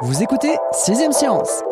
Vous écoutez 6ème Science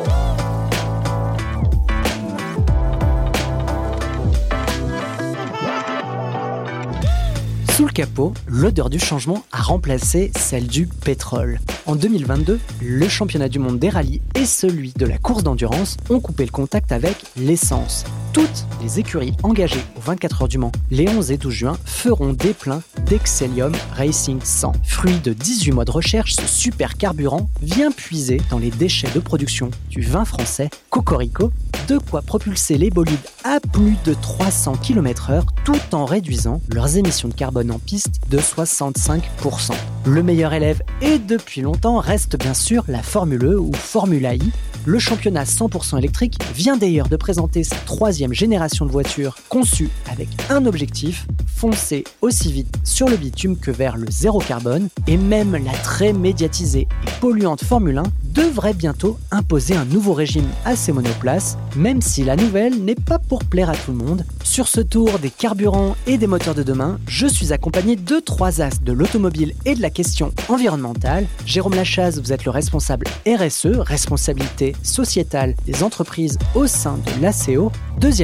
Sous le capot, l'odeur du changement a remplacé celle du pétrole. En 2022, le championnat du monde des rallyes et celui de la course d'endurance ont coupé le contact avec l'essence. Toutes les écuries engagées aux 24 heures du Mans les 11 et 12 juin feront des pleins d'Excelium Racing 100. Fruit de 18 mois de recherche, ce super carburant vient puiser dans les déchets de production du vin français Cocorico, de quoi propulser les bolides à plus de 300 km/h tout en réduisant leurs émissions de carbone en piste de 65%. Le meilleur élève et depuis longtemps reste bien sûr la Formule E ou Formula I. Le championnat 100% électrique vient d'ailleurs de présenter sa troisième génération de voitures conçue avec un objectif, foncer aussi vite sur le bitume que vers le zéro carbone, et même la très médiatisée et polluante Formule 1 devrait bientôt imposer un nouveau régime à ses monoplaces, même si la nouvelle n'est pas pour plaire à tout le monde. Sur ce tour des carburants et des moteurs de demain, je suis accompagné de trois as de l'automobile et de la question environnementale. Jérôme Lachaze, vous êtes le responsable RSE, responsabilité sociétale des entreprises au sein de l'ACO,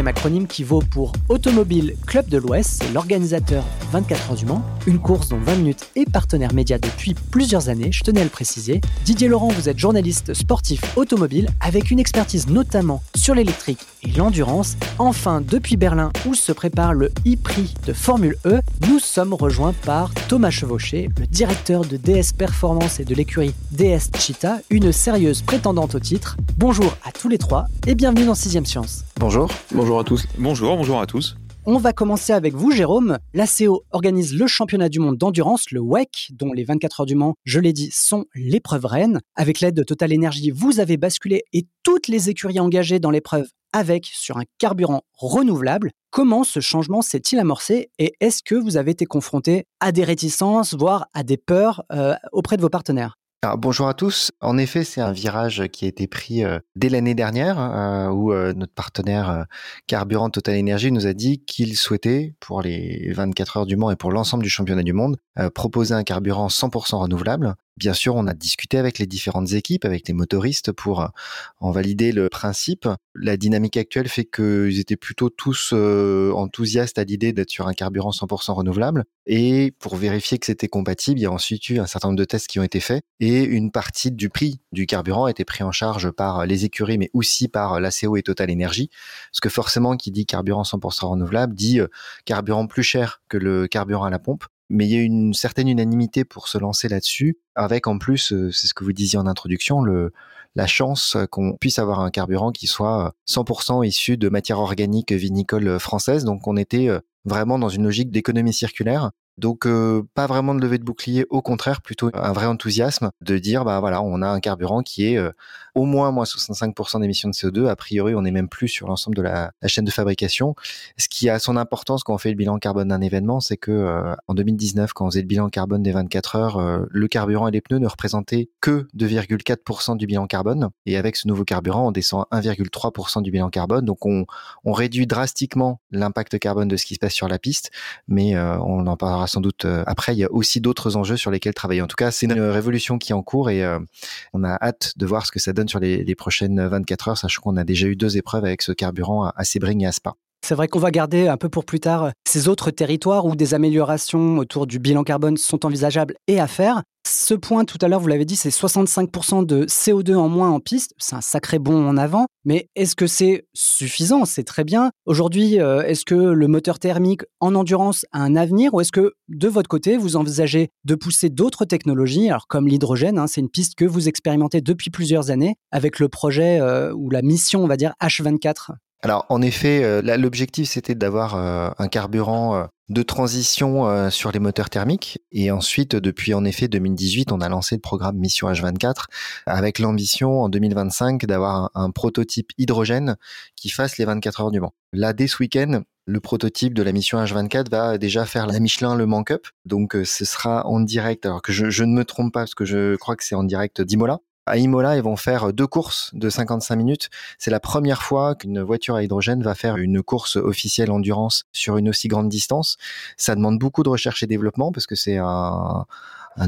acronyme qui vaut pour Automobile Club de l'Ouest, c'est l'organisateur 24 heures du Mans, une course dont 20 minutes est partenaire média depuis plusieurs années, je tenais à le préciser. Didier Laurent, vous êtes journaliste sportif automobile avec une expertise notamment sur l'électrique et l'endurance. Enfin, depuis Berlin où se prépare le e-prix de Formule E, nous sommes rejoints par Thomas Chevauché, le directeur de DS Performance et de l'écurie DS Cheetah, une sérieuse prétendante au titre. Bonjour à tous les trois et bienvenue dans 6ème Science. Bonjour. Bonjour à tous. Bonjour, bonjour à tous. On va commencer avec vous, Jérôme. L'ACO organise le championnat du monde d'endurance, le WEC, dont les 24 heures du Mans, je l'ai dit, sont l'épreuve reine. Avec l'aide de Total Energy, vous avez basculé et toutes les écuries engagées dans l'épreuve avec sur un carburant renouvelable. Comment ce changement s'est-il amorcé et est-ce que vous avez été confronté à des réticences, voire à des peurs euh, auprès de vos partenaires? Bonjour à tous. En effet, c'est un virage qui a été pris euh, dès l'année dernière, euh, où euh, notre partenaire carburant Total Energy nous a dit qu'il souhaitait, pour les 24 heures du Mans et pour l'ensemble du championnat du monde, proposer un carburant 100% renouvelable. Bien sûr, on a discuté avec les différentes équipes, avec les motoristes pour en valider le principe. La dynamique actuelle fait qu'ils étaient plutôt tous enthousiastes à l'idée d'être sur un carburant 100% renouvelable. Et pour vérifier que c'était compatible, il y a ensuite eu un certain nombre de tests qui ont été faits et une partie du prix du carburant a été pris en charge par les écuries, mais aussi par l'ACO et Total Energy. Parce que forcément, qui dit carburant 100% renouvelable dit carburant plus cher que le carburant à la pompe mais il y a une certaine unanimité pour se lancer là-dessus, avec en plus, euh, c'est ce que vous disiez en introduction, le, la chance qu'on puisse avoir un carburant qui soit 100% issu de matières organiques vinicoles françaises. Donc on était euh, vraiment dans une logique d'économie circulaire donc euh, pas vraiment de levée de bouclier, au contraire plutôt un vrai enthousiasme de dire bah voilà on a un carburant qui est euh, au moins moins 65% d'émissions de CO2. A priori on n'est même plus sur l'ensemble de la, chaîne de fabrication. Ce qui a son importance quand on fait le bilan carbone d'un événement, c'est que euh, en 2019 quand on faisait le bilan carbone des 24 heures, le carburant et les pneus ne représentaient que 2,4% du bilan carbone. Et avec ce nouveau carburant on descend à 1,3% du bilan carbone. Donc on, on réduit drastiquement l'impact carbone de ce qui se passe sur la piste, mais on en parlera sans doute euh, après. Il y a aussi d'autres enjeux sur lesquels travailler. En tout cas, c'est une révolution qui est en cours et euh, on a hâte de voir ce que ça donne sur les, prochaines 24 heures, sachant qu'on a déjà eu deux épreuves avec ce carburant à, Sebring et à Spa. C'est vrai qu'on va garder un peu pour plus tard ces autres territoires où des améliorations autour du bilan carbone sont envisageables et à faire. Ce point, tout à l'heure, vous l'avez dit, c'est 65% de CO2 en moins en piste. C'est un sacré bond en avant. Mais est-ce que c'est suffisant? C'est très bien. Aujourd'hui, euh, est-ce que le moteur thermique en endurance a un avenir ou est-ce que de votre côté, vous envisagez de pousser d'autres technologies, alors comme l'hydrogène, hein, c'est une piste que vous expérimentez depuis plusieurs années avec le projet euh, ou la mission, on va dire, H24 alors en effet, euh, l'objectif c'était d'avoir euh, un carburant euh, de transition sur les moteurs thermiques et ensuite depuis en effet 2018 on a lancé le programme Mission H24 avec l'ambition en 2025 d'avoir un, prototype hydrogène qui fasse les 24 heures du Mans. Là dès ce week-end le prototype de la mission H24 va déjà faire la Michelin Le Mans Cup. Donc ce sera en direct, alors que je, je ne me trompe pas parce que je crois que c'est en direct d'Imola. À Imola, ils vont faire deux courses de 55 minutes. C'est la première fois qu'une voiture à hydrogène va faire une course officielle endurance sur une aussi grande distance. Ça demande beaucoup de recherche et développement parce que c'est un,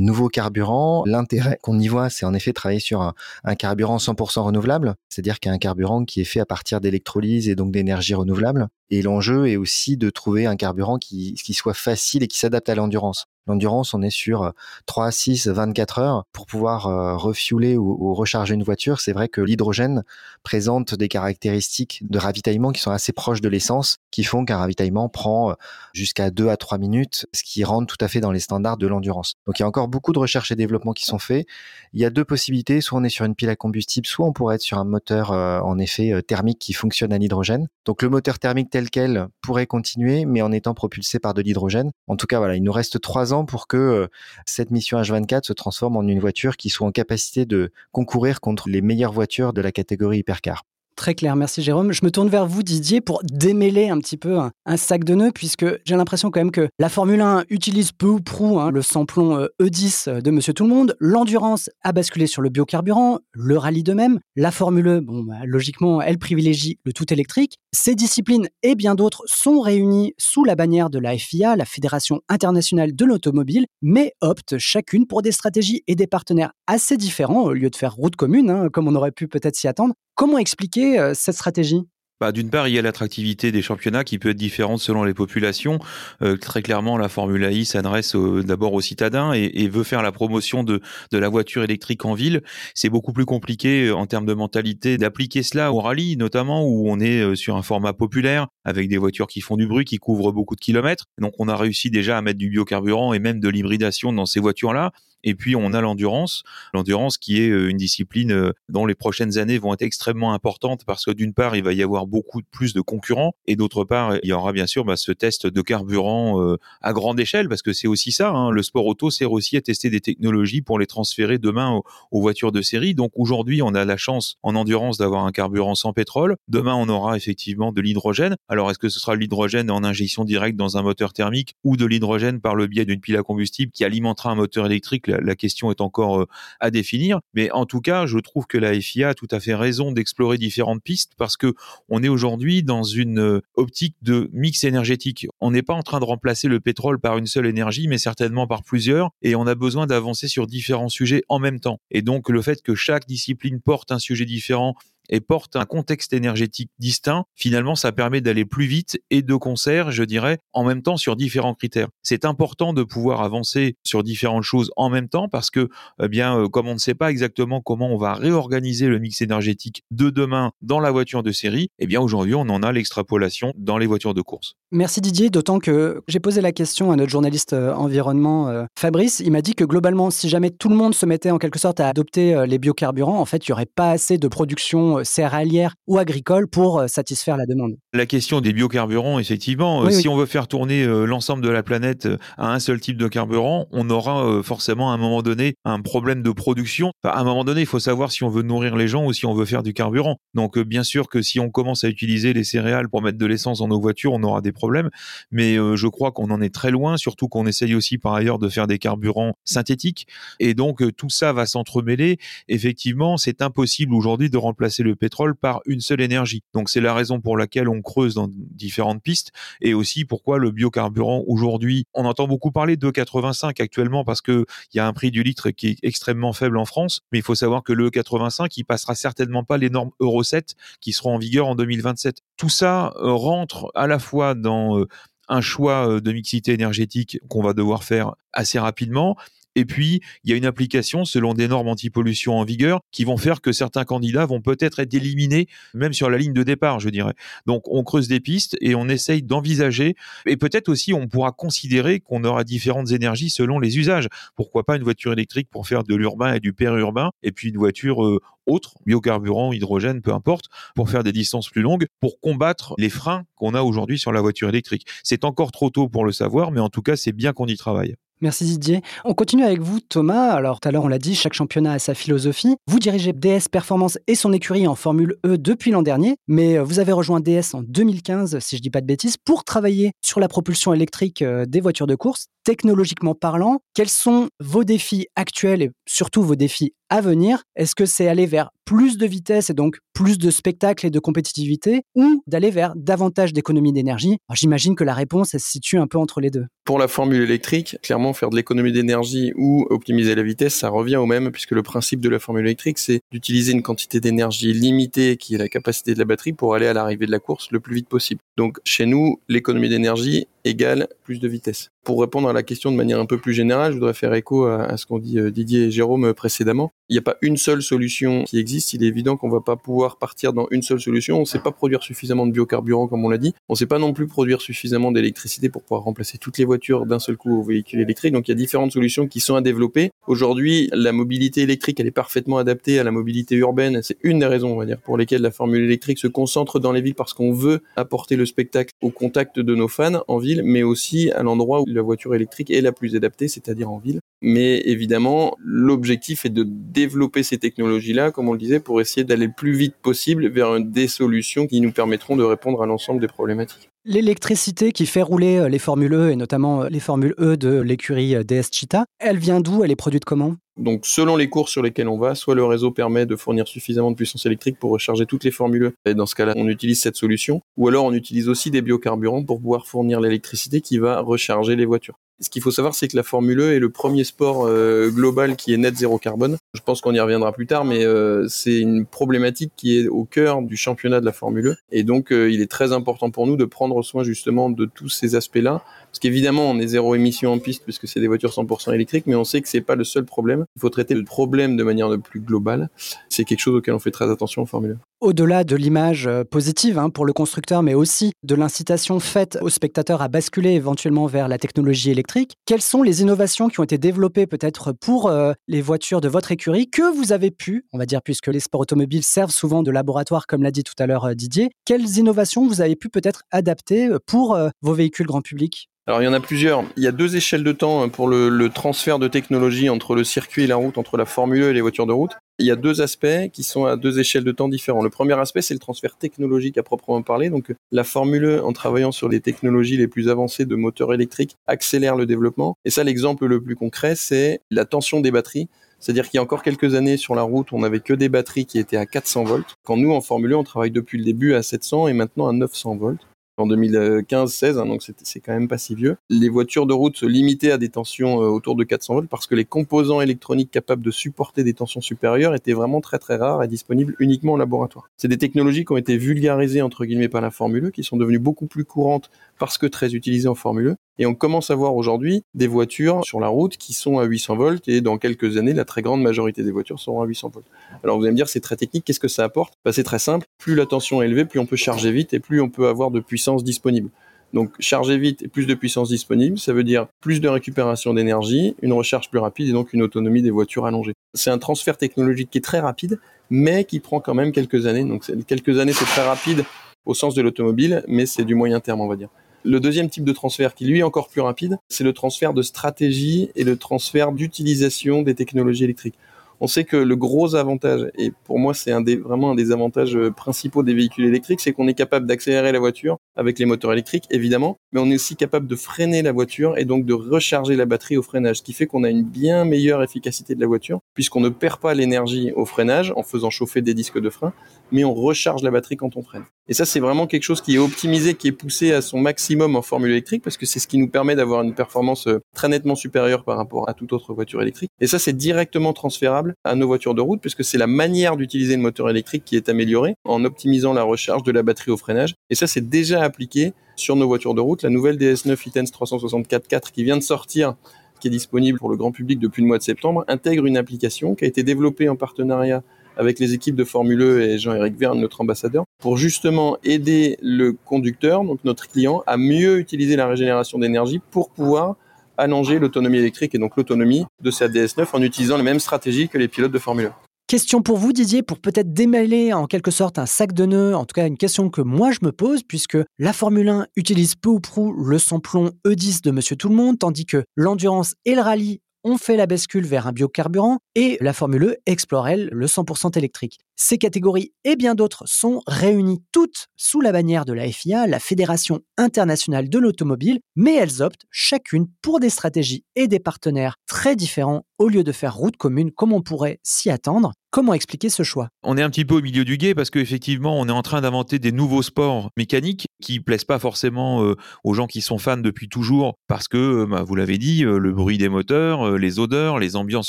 nouveau carburant. L'intérêt qu'on y voit, c'est en effet travailler sur un, carburant 100% renouvelable, c'est-à-dire qu'un carburant qui est fait à partir d'électrolyse et donc d'énergie renouvelable. Et l'enjeu est aussi de trouver un carburant qui, soit facile et qui s'adapte à l'endurance. L'endurance, on est sur 3, 6, 24 heures pour pouvoir euh, refueler ou, recharger une voiture. C'est vrai que l'hydrogène présente des caractéristiques de ravitaillement qui sont assez proches de l'essence, qui font qu'un ravitaillement prend euh, jusqu'à 2 à 3 minutes, ce qui rentre tout à fait dans les standards de l'endurance. Donc il y a encore beaucoup de recherches et développements qui sont faits. Il y a deux possibilités, soit on est sur une pile à combustible, soit on pourrait être sur un moteur euh, en effet thermique qui fonctionne à l'hydrogène. Donc le moteur thermique tel quel pourrait continuer, mais en étant propulsé par de l'hydrogène. En tout cas, voilà, il nous reste trois ans pour que euh, cette mission H24 se transforme en une voiture qui soit en capacité de concourir contre les meilleures voitures de la catégorie hypercar. Très clair, merci Jérôme. Je me tourne vers vous Didier pour démêler un petit peu un, sac de nœuds puisque j'ai l'impression quand même que la Formule 1 utilise peu ou prou hein, le samplon E10 euh, e de Monsieur Tout le Monde, l'endurance a basculé sur le biocarburant, le rallye de même, la Formule E, bon, bah, logiquement, elle privilégie le tout électrique. Ces disciplines et bien d'autres sont réunies sous la bannière de la FIA, la Fédération internationale de l'automobile, mais optent chacune pour des stratégies et des partenaires assez différents au lieu de faire route commune, hein, comme on aurait pu peut-être s'y attendre. Comment expliquer euh, cette stratégie? Bah, D'une part, il y a l'attractivité des championnats qui peut être différente selon les populations. Euh, très clairement, la Formule I s'adresse d'abord aux citadins et, veut faire la promotion de, de la voiture électrique en ville. C'est beaucoup plus compliqué euh, en termes de mentalité d'appliquer cela au rallye, notamment où on est sur un format populaire avec des voitures qui font du bruit, qui couvrent beaucoup de kilomètres. Donc on a réussi déjà à mettre du biocarburant et même de l'hybridation dans ces voitures-là. Et puis on a l'endurance, l'endurance qui est euh, une discipline euh, dont les prochaines années vont être extrêmement importantes parce que d'une part il va y avoir beaucoup plus de concurrents et d'autre part il y aura bien sûr bah, ce test de carburant euh, à grande échelle parce que c'est aussi ça. Hein, le sport auto sert aussi à tester des technologies pour les transférer demain aux, voitures de série. Donc aujourd'hui on a la chance en endurance d'avoir un carburant sans pétrole. Demain on aura effectivement de l'hydrogène. Alors est-ce que ce sera l'hydrogène en injection directe dans un moteur thermique ou de l'hydrogène par le biais d'une pile à combustible qui alimentera un moteur électrique? La, question est encore euh, à définir. Mais en tout cas, je trouve que la FIA a tout à fait raison d'explorer différentes pistes parce que on est aujourd'hui dans une euh, optique de mix énergétique. On n'est pas en train de remplacer le pétrole par une seule énergie, mais certainement par plusieurs. Et on a besoin d'avancer sur différents sujets en même temps. Et donc, le fait que chaque discipline porte un sujet différent et porte un contexte énergétique distinct, finalement, ça permet d'aller plus vite et de concert, je dirais, en même temps sur différents critères. C'est important de pouvoir avancer sur différentes choses en même temps parce que, eh bien, euh, comme on ne sait pas exactement comment on va réorganiser le mix énergétique de demain dans la voiture de série, eh bien, aujourd'hui, on en a l'extrapolation dans les voitures de course. Merci Didier, d'autant que j'ai posé la question à notre journaliste euh, environnement euh, Fabrice. Il m'a dit que globalement, si jamais tout le monde se mettait en quelque sorte à adopter les biocarburants, en fait, il n'y aurait pas assez de production euh, céréalière ou agricole pour euh, satisfaire la demande. La question des biocarburants, effectivement, euh, si on veut faire tourner l'ensemble de la planète à un seul type de carburant, on aura forcément à un moment donné un problème de production. à un moment donné, il faut savoir si on veut nourrir les gens ou si on veut faire du carburant. Donc bien sûr que si on commence à utiliser les céréales pour mettre de l'essence dans nos voitures, on aura des problèmes. Mais je crois qu'on en est très loin, surtout qu'on essaye aussi par ailleurs de faire des carburants synthétiques. Et donc tout ça va s'entremêler. Effectivement, c'est impossible aujourd'hui de remplacer le pétrole par une seule énergie. Donc c'est la raison pour laquelle on creuse dans différentes pistes et aussi pourquoi le biocarburant aujourd'hui, on entend beaucoup parler de 85 actuellement parce que il y a un prix du litre qui est extrêmement faible en France, mais il faut savoir que le 85, il passera certainement pas les normes Euro 7 qui seront en vigueur en 2027. Tout ça euh, rentre à la fois dans euh, un choix euh, de mixité énergétique qu'on va devoir faire assez rapidement et puis, il y a une application selon des normes anti-pollution en vigueur qui vont faire que certains candidats vont peut-être être éliminés, même sur la ligne de départ, je dirais. Donc, on creuse des pistes et on essaye d'envisager. Et peut-être aussi, on pourra considérer qu'on aura différentes énergies selon les usages. Pourquoi pas une voiture électrique pour faire de l'urbain et du périurbain, et puis une voiture euh, autre, biocarburant, hydrogène, peu importe, pour faire des distances plus longues, pour combattre les freins qu'on a aujourd'hui sur la voiture électrique. C'est encore trop tôt pour le savoir, mais en tout cas, c'est bien qu'on y travaille. Merci Didier. On continue avec vous Thomas. Alors tout à l'heure on l'a dit, chaque championnat a sa philosophie. Vous dirigez DS Performance et son écurie en Formule E depuis l'an dernier, mais euh, vous avez rejoint DS en 2015 si je dis pas de bêtises pour travailler sur la propulsion électrique euh, des voitures de course. Technologiquement parlant, quels sont vos défis actuels et surtout vos défis à venir? Est-ce que c'est aller vers plus de vitesse et donc plus de spectacle et de compétitivité ou d'aller vers davantage d'économie d'énergie? J'imagine que la réponse se situe un peu entre les deux. Pour la formule électrique, clairement faire de l'économie d'énergie ou optimiser la vitesse, ça revient au même puisque le principe de la formule électrique, c'est d'utiliser une quantité d'énergie limitée qui est la capacité de la batterie pour aller à l'arrivée de la course le plus vite possible. Donc chez nous, l'économie d'énergie égale plus de vitesse. Pour répondre à la question de manière un peu plus générale, je voudrais faire écho à, ce qu'ont dit euh, Didier et Jérôme euh, précédemment. Il n'y a pas une seule solution qui existe. Il est évident qu'on va pas pouvoir partir dans une seule solution. On ne sait pas produire suffisamment de biocarburant, comme on l'a dit. On ne sait pas non plus produire suffisamment d'électricité pour pouvoir remplacer toutes les voitures d'un seul coup aux véhicules électriques. Donc il y a différentes solutions qui sont à développer. Aujourd'hui, la mobilité électrique, elle est parfaitement adaptée à la mobilité urbaine. C'est une des raisons, on va dire, pour lesquelles la formule électrique se concentre dans les villes parce qu'on veut apporter le spectacle au contact de nos fans en ville, mais aussi à l'endroit où la voiture électrique est la plus adaptée, c'est-à-dire en ville. Mais évidemment, l'objectif est de développer ces technologies-là, comme on le disait, pour essayer d'aller le plus vite possible vers des solutions qui nous permettront de répondre à l'ensemble des problématiques. L'électricité qui fait rouler euh, les Formules E et notamment euh, les Formules E de l'écurie euh, DS Cheetah, elle vient d'où Elle est produite comment? Donc selon les courses sur lesquelles on va, soit le réseau permet de fournir suffisamment de puissance électrique pour recharger toutes les formules, e, et dans ce cas-là, on utilise cette solution, ou alors on utilise aussi des biocarburants pour pouvoir fournir l'électricité qui va recharger les voitures. Ce qu'il faut savoir, c'est que la Formule E est le premier sport euh, global qui est net zéro carbone. Je pense qu'on y reviendra plus tard, mais euh, c'est une problématique qui est au cœur du championnat de la Formule E. Et donc, euh, il est très important pour nous de prendre soin justement de tous ces aspects-là. Parce qu'évidemment, on est zéro émission en piste puisque c'est des voitures 100% électriques, mais on sait que c'est pas le seul problème. Il faut traiter le problème de manière de plus globale. C'est quelque chose auquel on fait très attention en Formule 1. Au-delà de l'image positive hein, pour le constructeur, mais aussi de l'incitation faite aux spectateurs à basculer éventuellement vers la technologie électrique, quelles sont les innovations qui ont été développées peut-être pour euh, les voitures de votre écurie que vous avez pu, on va dire puisque les sports automobiles servent souvent de laboratoire comme l'a dit tout à l'heure euh, Didier, quelles innovations vous avez pu peut-être adapter euh, pour vos véhicules grand public? Alors il y en a plusieurs. Il y a deux échelles de temps hein, pour le, transfert de technologie entre le circuit et la route, entre la Formule 1 et les voitures de route. Il y a deux aspects qui sont à deux échelles de temps différents. Le premier aspect, c'est le transfert technologique à proprement parler. Donc la Formule 1, e, en travaillant sur les technologies les plus avancées de moteurs électriques, accélère le développement. Et ça, l'exemple le plus concret, c'est la tension des batteries. C'est-à-dire qu'il y a encore quelques années sur la route, on n'avait que des batteries qui étaient à 400 volts. Quand nous, en Formule 1, e, on travaille depuis le début à 700 et maintenant à 900 volts en 2015-16, hein, donc c'est quand même pas si vieux. Les voitures de route se limitaient à des tensions euh, autour de 400 volts parce que les composants électroniques capables de supporter des tensions supérieures étaient vraiment très très rares et disponibles uniquement au laboratoire. C'est des technologies qui ont été vulgarisées entre guillemets par la Formule 1, qui sont devenues beaucoup plus courantes parce que très utilisées en Formule 1. Et on commence à voir aujourd'hui des voitures sur la route qui sont à 800 volts et dans quelques années, la très grande majorité des voitures seront à 800 volts. Alors vous allez me dire, c'est très technique, qu'est-ce que ça apporte? Bah, C'est très simple, plus la tension est élevée, plus on peut charger vite et plus on peut avoir de puissance disponible. Donc charger vite et plus de puissance disponible, ça veut dire plus de récupération d'énergie, une recharge plus rapide et donc une autonomie des voitures allongée. C'est un transfert technologique qui est très rapide, mais qui prend quand même quelques années. Donc quelques années, c'est très rapide au sens de l'automobile, mais c'est du moyen terme, on va dire. Le deuxième type de transfert, qui lui est encore plus rapide, c'est le transfert de stratégie et le transfert d'utilisation des technologies électriques. On sait que le gros avantage, et pour moi c'est vraiment un des avantages euh, principaux des véhicules électriques, c'est qu'on est capable d'accélérer la voiture avec les moteurs électriques, évidemment, mais on est aussi capable de freiner la voiture et donc de recharger la batterie au freinage, ce qui fait qu'on a une bien meilleure efficacité de la voiture, puisqu'on ne perd pas l'énergie au freinage en faisant chauffer des disques de frein, mais on recharge la batterie quand on freine. Et ça, c'est vraiment quelque chose qui est optimisé, qui est poussé à son maximum en formule électrique, parce que c'est ce qui nous permet d'avoir une performance euh, très nettement supérieure par rapport à toute autre voiture électrique. Et ça, c'est directement transférable à nos voitures de route, puisque c'est la manière d'utiliser le moteur électrique qui est améliorée en optimisant la recharge de la batterie au freinage. Et ça, c'est déjà appliqué sur nos voitures de route. La nouvelle DS9 Itens 364 qui vient de sortir qui est disponible pour le grand public depuis le mois de septembre, intègre une application qui a été développée en partenariat avec les équipes de Formule E et Jean-Éric Verne, notre ambassadeur, pour justement aider le conducteur, donc notre client, à mieux utiliser la régénération d'énergie pour pouvoir allonger l'autonomie électrique et donc l'autonomie de sa DS9 en utilisant les mêmes stratégies que les pilotes de Formule 1. E. Question pour vous, Didier, pour peut-être démêler en quelque sorte un sac de nœuds, en tout cas une question que moi je me pose, puisque la Formule 1 utilise peu ou prou le samplon E10 de Monsieur Tout le Monde, tandis que l'endurance et le rallye ont fait la bascule vers un biocarburant et la Formule E explore, elle, le 100% électrique. Ces catégories et bien d'autres sont réunies toutes sous la bannière de la FIA, la Fédération internationale de l'automobile, mais elles optent chacune pour des stratégies et des partenaires très différents au lieu de faire route commune comme on pourrait s'y attendre. Comment expliquer ce choix? On est un petit peu au milieu du guet parce qu'effectivement, on est en train d'inventer des nouveaux sports mécaniques qui plaisent pas forcément euh, aux gens qui sont fans depuis toujours parce que, euh, bah, vous l'avez dit, euh, le bruit des moteurs, les odeurs, les ambiances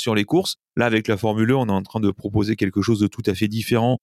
sur les courses. Là, avec la Formule 1, on est en train de proposer quelque chose de tout à fait différent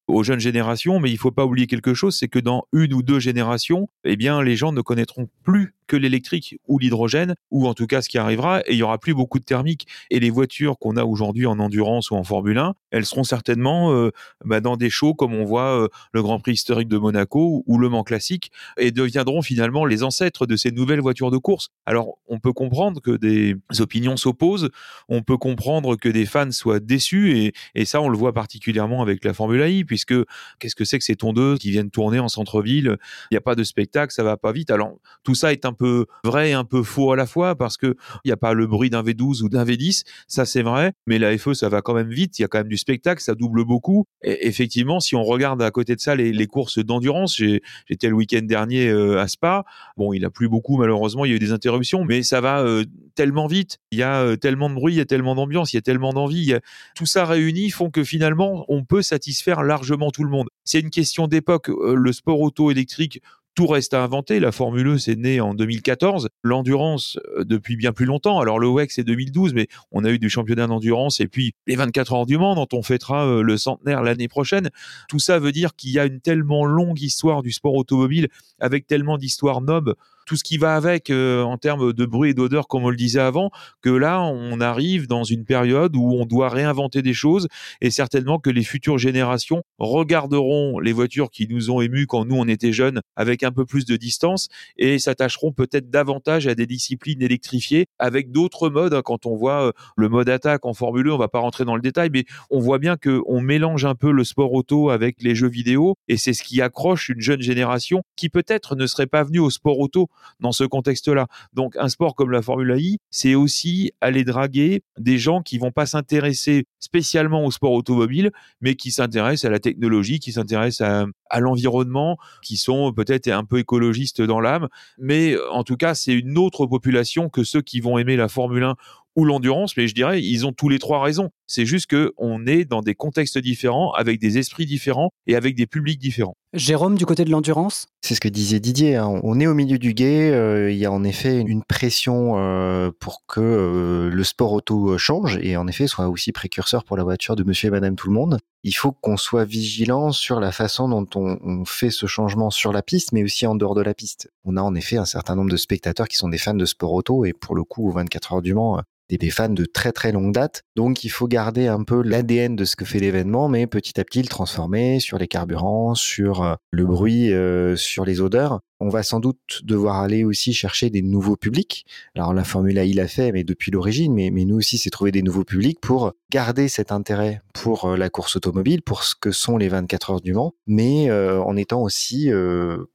aux jeunes générations, mais il faut pas oublier quelque chose, c'est que dans une ou deux générations, eh bien, les gens ne connaîtront plus que l'électrique ou l'hydrogène, ou en tout cas ce qui arrivera, et il y aura plus beaucoup de thermique. Et les voitures qu'on a aujourd'hui en endurance ou en Formule 1, elles seront certainement euh, bah, dans des shows comme on voit euh, le Grand Prix historique de Monaco ou le Mans classique, et deviendront finalement les ancêtres de ces nouvelles voitures de course. Alors on peut comprendre que des opinions s'opposent, on peut comprendre que des fans soient déçus, et, ça on le voit particulièrement avec la Formule I, puisque qu'est-ce que c'est que ces tondeuses qui viennent tourner en centre-ville? Il n'y a pas de spectacle, ça va pas vite. Alors tout ça est un peu vrai et un peu faux à la fois parce que il n'y a pas le bruit d'un V12 ou d'un V10, ça c'est vrai, mais la FE ça va quand même vite, il y a quand même du spectacle, ça double beaucoup. Effectivement, si on regarde à côté de ça les, courses d'endurance, j'étais le week-end dernier euh, à Spa, bon il a plu beaucoup malheureusement, il y a eu des interruptions, mais ça va euh, tellement vite, il y a euh, tellement de bruit, il y a tellement d'ambiance, il y a tellement d'envie, tout ça réuni font que finalement on peut satisfaire largement tout le monde. C'est une question d'époque, le sport auto électrique tout reste à inventer. La Formule E, c'est né en 2014. L'endurance, euh, depuis bien plus longtemps. Alors, le WEC, c'est 2012, mais on a eu du championnat d'endurance et puis les 24 heures du Mans, dont on fêtera euh, le centenaire l'année prochaine. Tout ça veut dire qu'il y a une tellement longue histoire du sport automobile avec tellement d'histoires nobles tout ce qui va avec euh, en termes de bruit et d'odeur, comme on le disait avant, que là, on arrive dans une période où on doit réinventer des choses et certainement que les futures générations regarderont les voitures qui nous ont émus quand nous on était jeunes avec un peu plus de distance et s'attacheront peut-être davantage à des disciplines électrifiées avec d'autres modes. Hein. Quand on voit euh, le mode attaque en Formule 1, on va pas rentrer dans le détail, mais on voit bien que on mélange un peu le sport auto avec les jeux vidéo et c'est ce qui accroche une jeune génération qui peut-être ne serait pas venue au sport auto dans ce contexte-là. Donc un sport comme la Formule I, c'est aussi aller draguer des gens qui vont pas s'intéresser spécialement au sport automobile, mais qui s'intéressent à la technologie, qui s'intéressent à, à l'environnement, qui sont peut-être un peu écologistes dans l'âme. Mais en tout cas, c'est une autre population que ceux qui vont aimer la Formule 1 ou l'endurance, mais je dirais, ils ont tous les trois raisons. C'est juste que on est dans des contextes différents, avec des esprits différents et avec des publics différents. Jérôme, du côté de l'endurance? C'est ce que disait Didier. Hein. On est au milieu du guet. Euh, il y a en effet une pression euh, pour que euh, le sport auto change et en effet soit aussi précurseur pour la voiture de monsieur et madame tout le monde. Il faut qu'on soit vigilant sur la façon dont on, on, fait ce changement sur la piste, mais aussi en dehors de la piste. On a en effet un certain nombre de spectateurs qui sont des fans de sport auto et pour le coup, aux 24 heures du Mans, des fans de très très longue date. Donc il faut garder un peu l'ADN de ce que fait l'événement, mais petit à petit le transformer sur les carburants, sur euh, le bruit, euh, sur les odeurs. On va sans doute devoir aller aussi chercher des nouveaux publics. Alors la Formule A, il l'a fait, mais depuis l'origine, mais, nous aussi, c'est trouver des nouveaux publics pour garder cet intérêt pour euh, la course automobile, pour ce que sont les 24 heures du Mans, mais en étant aussi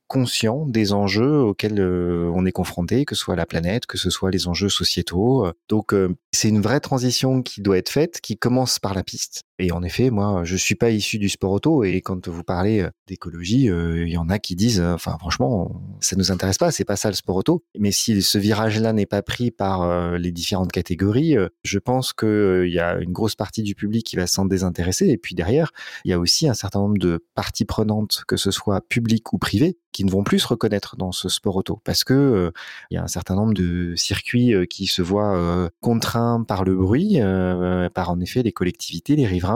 conscient des enjeux auxquels on est confronté, que ce soit la planète, que ce soit les enjeux sociétaux. Donc c'est une vraie transition qui doit être faite, qui commence par la piste, Et en effet, moi, je suis pas issu du sport auto et quand vous parlez euh, d'écologie, euh, il y en a qui disent, euh, enfin franchement, ça nous intéresse pas, c'est pas ça le sport auto. Mais si ce virage-là n'est pas pris par les différentes catégories, je pense qu'il y a une grosse partie du public qui va s'en désintéresser. Et puis derrière, il y a aussi un certain nombre de parties prenantes, que ce soit publiques ou privées, qui ne vont plus se reconnaître dans ce sport auto parce que il y a un certain nombre de circuits qui se voient contraints par le bruit, par en effet les collectivités, les riverains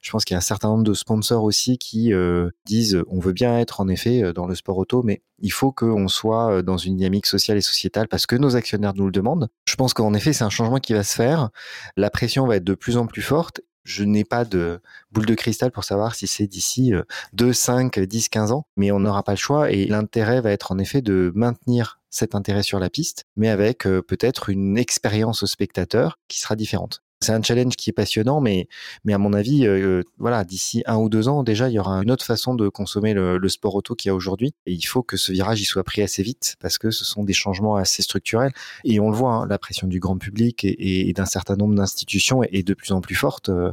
je pense qu'il y a un certain nombre de sponsors aussi qui euh, disent on veut bien être en effet euh, dans le sport auto, mais il faut qu'on soit euh, dans une dynamique sociale et sociétale parce que nos actionnaires nous le demandent. Je pense qu'en effet, c'est un changement qui va se faire. La pression va être de plus en plus forte. Je n'ai pas de boule de cristal pour savoir si c'est d'ici 2, 5, 10, 15 ans, mais on n'aura pas le choix et l'intérêt va être en effet de maintenir cet intérêt sur la piste, mais avec peut-être une expérience au spectateur qui sera différente c'est un challenge qui est passionnant, mais, mais à mon avis, euh, voilà, d'ici un ou deux ans, déjà, il y aura une autre façon de consommer le, sport auto qu'il y a aujourd'hui. Et il faut que ce virage, il soit pris assez vite parce que ce sont des changements assez structurels. Et on le voit, hein, la pression du grand public et, d'un certain nombre d'institutions est, de plus en plus forte. Euh,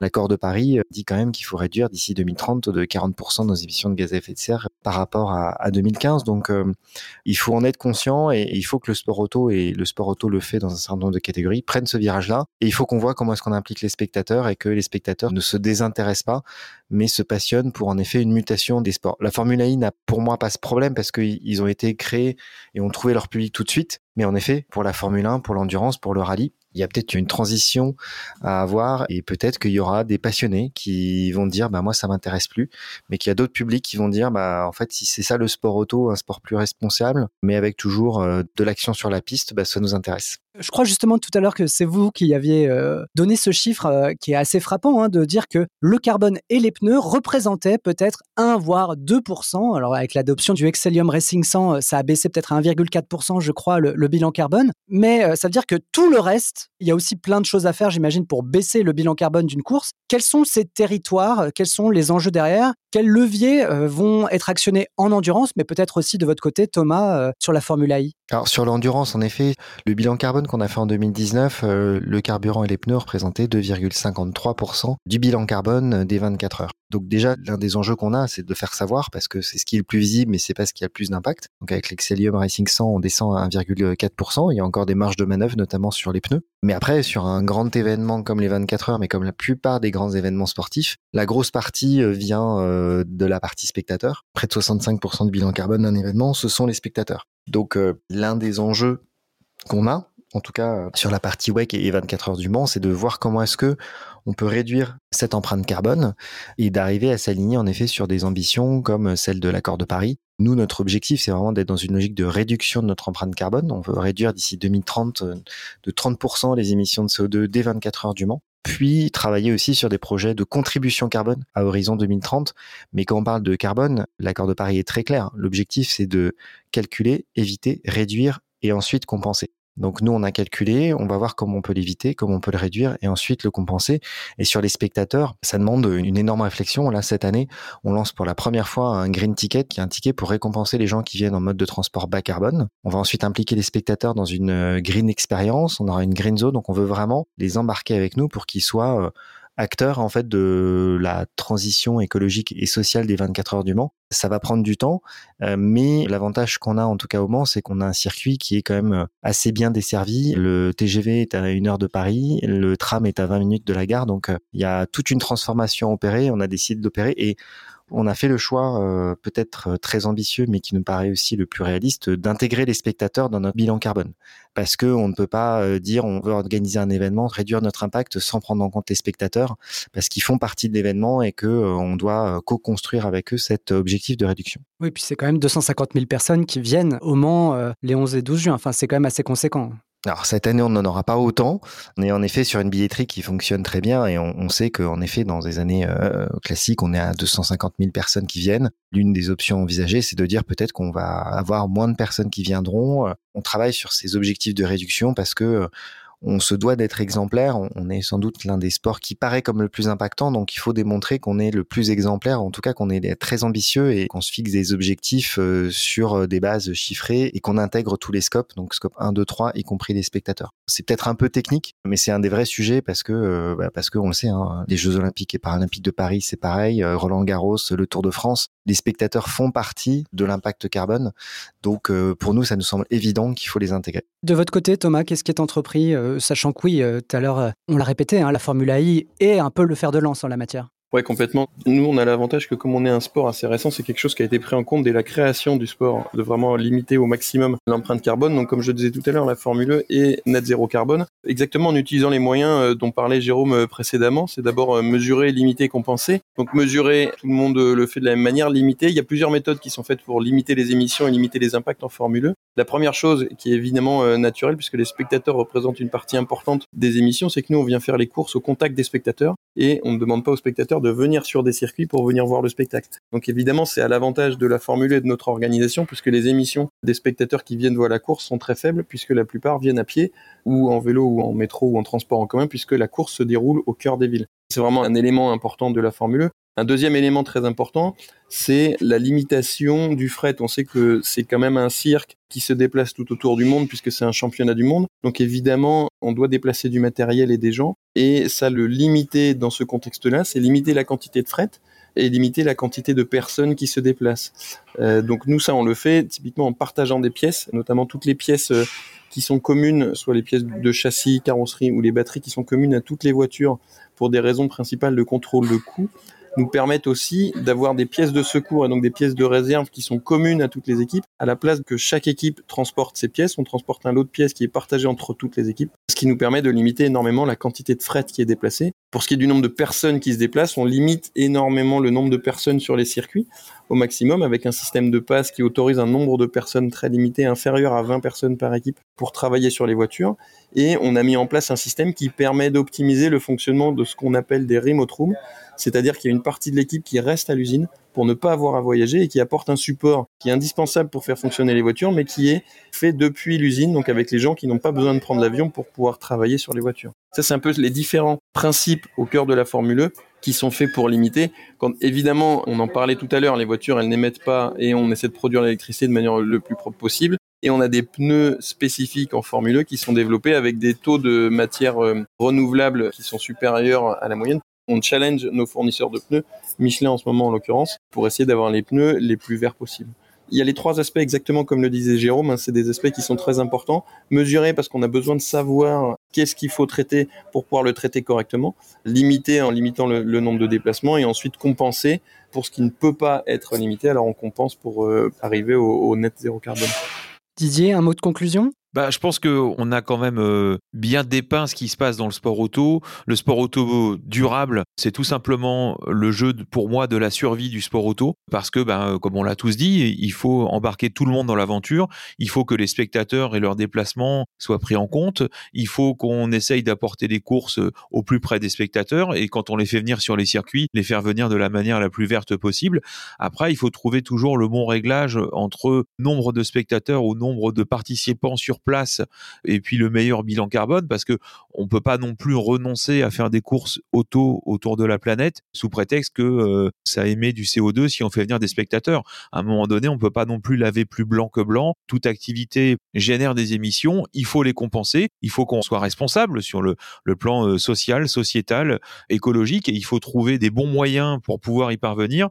l'accord de Paris euh, dit quand même qu'il faut réduire d'ici 2030 de 40% nos émissions de gaz à effet de serre par rapport à, 2015. Donc, il faut en être conscient et, et, il faut que le sport auto, et le sport auto le fait dans un certain nombre de catégories, prennent ce virage-là. Et il faut qu'on voit comment est-ce qu'on implique les spectateurs et que les spectateurs ne se désintéressent pas, mais se passionnent pour en effet une mutation des sports. La Formule 1 n'a pour moi pas ce problème parce qu'ils ont été créés et ont trouvé leur public tout de suite. Mais en effet, pour la Formule 1, pour l'endurance, pour le rallye, il y a peut-être une transition à avoir et peut-être qu'il y aura des passionnés qui vont dire bah moi ça m'intéresse plus mais qu'il y a d'autres publics qui vont dire bah en fait si c'est ça le sport auto un sport plus responsable mais avec toujours euh, de l'action sur la piste bah ça nous intéresse je crois justement tout à l'heure que c'est vous qui aviez euh, donné ce chiffre euh, qui est assez frappant, hein, de dire que le carbone et les pneus représentaient peut-être 1 voire 2%. Alors avec l'adoption du Excellium Racing 100, ça a baissé peut-être à 1,4%, je crois, le, bilan carbone. Mais ça veut dire que tout le reste, il y a aussi plein de choses à faire, j'imagine, pour baisser le bilan carbone d'une course. Quels sont ces territoires Quels sont les enjeux derrière? Quels leviers vont être actionnés en endurance, mais peut-être aussi de votre côté, Thomas, sur la Formule I? Alors sur l'endurance, en effet, le bilan carbone qu'on a fait en 2019, euh, le carburant et les pneus représentaient 2,53% du bilan carbone des 24 heures. Donc déjà, l'un des enjeux qu'on a, c'est de faire savoir parce que c'est ce qui est le plus visible, mais c'est pas ce qui a le plus d'impact. Donc avec l'Excelium Racing 100, on descend à 1,4%. Il y a encore des marges de manœuvre, notamment sur les pneus. Mais après, sur un grand événement comme les 24 heures, mais comme la plupart des grands événements sportifs, la grosse partie euh, vient euh, de la partie spectateur. Près de 65% du bilan carbone d'un événement, ce sont les spectateurs. Donc l'un des enjeux qu'on a, en tout cas euh, sur la partie WEC et 24 heures du Mans, c'est de voir comment est-ce que on peut réduire cette empreinte carbone et d'arriver à s'aligner en effet sur des ambitions comme celle de l'accord de Paris. Nous, notre objectif, c'est vraiment d'être dans une logique de réduction de notre empreinte carbone. On veut réduire d'ici 2030 euh, de 30% les émissions de CO2 dès 24 heures du Mans puis travailler aussi sur des projets de contribution carbone à horizon 2030. Mais quand on parle de carbone, l'accord de Paris est très clair. L'objectif, c'est de calculer, éviter, réduire et ensuite compenser. Donc nous, on a calculé, on va voir comment on peut l'éviter, comment on peut le réduire et ensuite le compenser. Et sur les spectateurs, ça demande une énorme réflexion. Là, cette année, on lance pour la première fois un green ticket, qui est un ticket pour récompenser les gens qui viennent en mode de transport bas carbone. On va ensuite impliquer les spectateurs dans une euh, green expérience. On aura une green zone, donc on veut vraiment les embarquer avec nous pour qu'ils soient euh, acteur en fait de la transition écologique et sociale des 24 heures du Mans. Ça va prendre du temps, euh, mais l'avantage qu'on a en tout cas au Mans, c'est qu'on a un circuit qui est quand même euh, assez bien desservi. Le TGV est à une heure de Paris, le tram est à 20 minutes de la gare, donc euh, il y a toute une transformation opérée. On a décidé d'opérer et on a fait le choix euh, peut-être euh, très ambitieux, mais qui nous paraît aussi le plus réaliste, d'intégrer les spectateurs dans notre bilan carbone. Parce que on ne peut pas euh, dire on veut organiser un événement, réduire notre impact sans prendre en compte les spectateurs, parce qu'ils font partie de l'événement et que on doit co-construire avec eux cet objectif de réduction. Oui, puis c'est quand même 250 000 personnes qui viennent au Mans les 11 et 12 juin. Enfin, c'est quand même assez conséquent. Alors cette année, on n'en aura pas autant. On est en effet sur une billetterie qui fonctionne très bien et on, sait qu'en effet, dans des années euh, classiques, on est à 250 000 personnes qui viennent. L'une des options envisagées, c'est de dire peut-être qu'on va avoir moins de personnes qui viendront. On travaille sur ces objectifs de réduction parce que on se doit d'être exemplaire. On, est sans doute l'un des sports qui paraît comme le plus impactant, donc il faut démontrer qu'on est le plus exemplaire, en tout cas qu'on est très ambitieux et qu'on se fixe des objectifs euh, sur euh, des bases chiffrées et qu'on intègre tous les scopes, donc scope 1, 2, 3, y compris les spectateurs. C'est peut-être un peu technique, mais c'est un des vrais sujets parce que euh, bah, parce qu'on le sait, hein, les Jeux Olympiques et Paralympiques de Paris, c'est pareil, Roland Garros, le Tour de France, les spectateurs font partie de l'impact carbone. Donc pour nous, ça nous semble évident qu'il faut les intégrer. De votre côté, Thomas, qu'est-ce qui est entrepris, sachant que oui, tout à l'heure, on l'a répété, hein, la Formule AI est un peu le fer de lance en la matière. Ouais, complètement. Nous, on a l'avantage que comme on est un sport assez récent, c'est quelque chose qui a été pris en compte dès la création du sport, de vraiment limiter au maximum l'empreinte carbone. Donc, comme je disais tout à l'heure, la Formule E est net zéro carbone. Exactement en utilisant les moyens euh, dont parlait Jérôme euh, précédemment. C'est d'abord euh, mesurer, limiter, compenser. Donc, mesurer, tout le monde le fait de la même manière, limiter. Il y a plusieurs méthodes qui sont faites pour limiter les émissions et limiter les impacts en Formule E. La première chose qui est évidemment naturelle, puisque les spectateurs représentent une partie importante des émissions, c'est que nous, on vient faire les courses au contact des spectateurs et on ne demande pas aux spectateurs de venir sur des circuits pour venir voir le spectacle. Donc évidemment, c'est à l'avantage de la Formule et de notre organisation puisque les émissions des spectateurs qui viennent voir la course sont très faibles puisque la plupart viennent à pied ou en vélo ou en métro ou en transport en commun puisque la course se déroule au cœur des villes. C'est vraiment un élément important de la Formule un deuxième élément très important, c'est la limitation du fret. On sait que c'est quand même un cirque qui se déplace tout autour du monde puisque c'est un championnat du monde. Donc évidemment, on doit déplacer du matériel et des gens. Et ça, le limiter dans ce contexte-là, c'est limiter la quantité de fret et limiter la quantité de personnes qui se déplacent. Euh, donc nous, ça, on le fait typiquement en partageant des pièces, notamment toutes les pièces euh, qui sont communes, soit les pièces de châssis, carrosserie ou les batteries qui sont communes à toutes les voitures pour des raisons principales de contrôle de coût nous permettent aussi d'avoir des pièces de secours et donc des pièces de réserve qui sont communes à toutes les équipes. À la place que chaque équipe transporte ses pièces, on transporte un lot de pièces qui est partagé entre toutes les équipes, ce qui nous permet de limiter énormément la quantité de fret qui est déplacée. Pour ce qui est du nombre de personnes qui se déplacent, on limite énormément le nombre de personnes sur les circuits au maximum avec un système de passe qui autorise un nombre de personnes très limité, inférieur à 20 personnes par équipe pour travailler sur les voitures. Et on a mis en place un système qui permet d'optimiser le fonctionnement de ce qu'on appelle des remote rooms, c'est-à-dire qu'il y a une partie de l'équipe qui reste à l'usine pour ne pas avoir à voyager et qui apporte un support qui est indispensable pour faire fonctionner les voitures, mais qui est fait depuis l'usine, donc avec les gens qui n'ont pas besoin de prendre l'avion pour pouvoir travailler sur les voitures. Ça, c'est un peu les différents principes au cœur de la Formule E qui sont faits pour limiter. Quand évidemment, on en parlait tout à l'heure, les voitures elles n'émettent pas et on essaie de produire l'électricité de manière le plus propre possible. Et on a des pneus spécifiques en Formule E qui sont développés avec des taux de matière euh, renouvelable qui sont supérieurs à la moyenne on challenge nos fournisseurs de pneus, Michelin en ce moment en l'occurrence, pour essayer d'avoir les pneus les plus verts possibles. Il y a les trois aspects exactement comme le disait Jérôme, hein, c'est des aspects qui sont très importants. Mesurer parce qu'on a besoin de savoir qu'est-ce qu'il faut traiter pour pouvoir le traiter correctement. Limiter en limitant le, nombre de déplacements et ensuite compenser pour ce qui ne peut pas être limité. Alors on compense pour euh, arriver au net zéro carbone. Didier, un mot de conclusion? Bah, je pense qu'on a quand même euh, bien dépeint ce qui se passe dans le sport auto. Le sport auto durable, c'est tout simplement le jeu, pour moi, de la survie du sport auto. Parce que, ben, comme on l'a tous dit, il faut embarquer tout le monde dans l'aventure. Il faut que les spectateurs et leurs déplacements soient pris en compte. Il faut qu'on essaye d'apporter des courses au plus près des spectateurs. Et quand on les fait venir sur les circuits, les faire venir de la manière la plus verte possible. Après, il faut trouver toujours le bon réglage entre nombre de spectateurs ou nombre de participants sur place et puis le meilleur bilan carbone parce que on peut pas non plus renoncer à faire des courses auto autour de la planète sous prétexte que euh, ça émet du CO2 si on fait venir des spectateurs. À un moment donné, on peut pas non plus laver plus blanc que blanc. Toute activité génère des émissions, il faut les compenser, il faut qu'on soit responsable sur le, plan euh, social, sociétal, écologique et il faut trouver des bons moyens pour pouvoir y parvenir.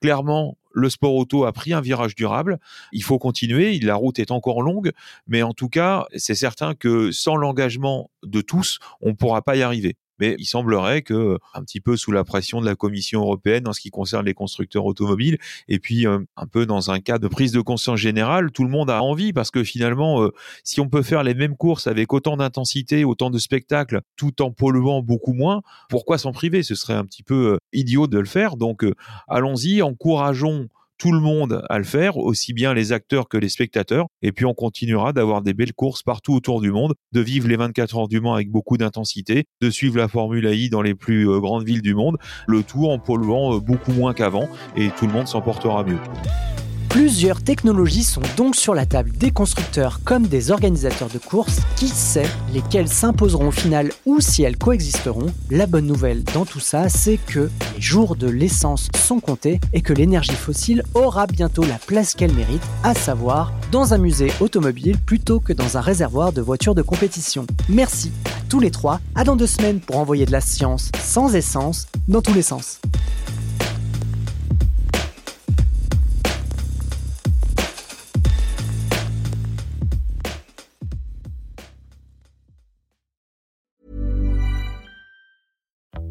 Clairement, le sport auto a pris un virage durable. Il faut continuer. La route est encore longue, mais en tout cas, c'est certain que sans l'engagement de tous, on ne pourra pas y arriver. Mais il semblerait que, un petit peu sous la pression de la Commission européenne en ce qui concerne les constructeurs automobiles, et puis euh, un peu dans un cas de prise de conscience générale, tout le monde a envie parce que finalement, euh, si on peut faire les mêmes courses avec autant d'intensité, autant de spectacles, tout en polluant beaucoup moins, pourquoi s'en priver? Ce serait un petit peu euh, idiot de le faire. Donc, allons-y, encourageons tout le monde à le faire, aussi bien les acteurs que les spectateurs. Et puis on continuera d'avoir des belles courses partout autour du monde, de vivre les 24 heures du Mans avec beaucoup d'intensité, de suivre la Formule I dans les plus euh, grandes villes du monde, le tout en polluant euh, beaucoup moins qu'avant, et tout le monde s'en portera mieux. Plusieurs technologies sont donc sur la table des constructeurs comme des organisateurs de courses. Qui sait lesquelles s'imposeront au final ou si elles coexisteront La bonne nouvelle dans tout ça, c'est que les jours de l'essence sont comptés et que l'énergie fossile aura bientôt la place qu'elle mérite, à savoir dans un musée automobile plutôt que dans un réservoir de voitures de compétition. Merci à tous les trois. À dans deux semaines pour envoyer de la science sans essence dans tous les sens.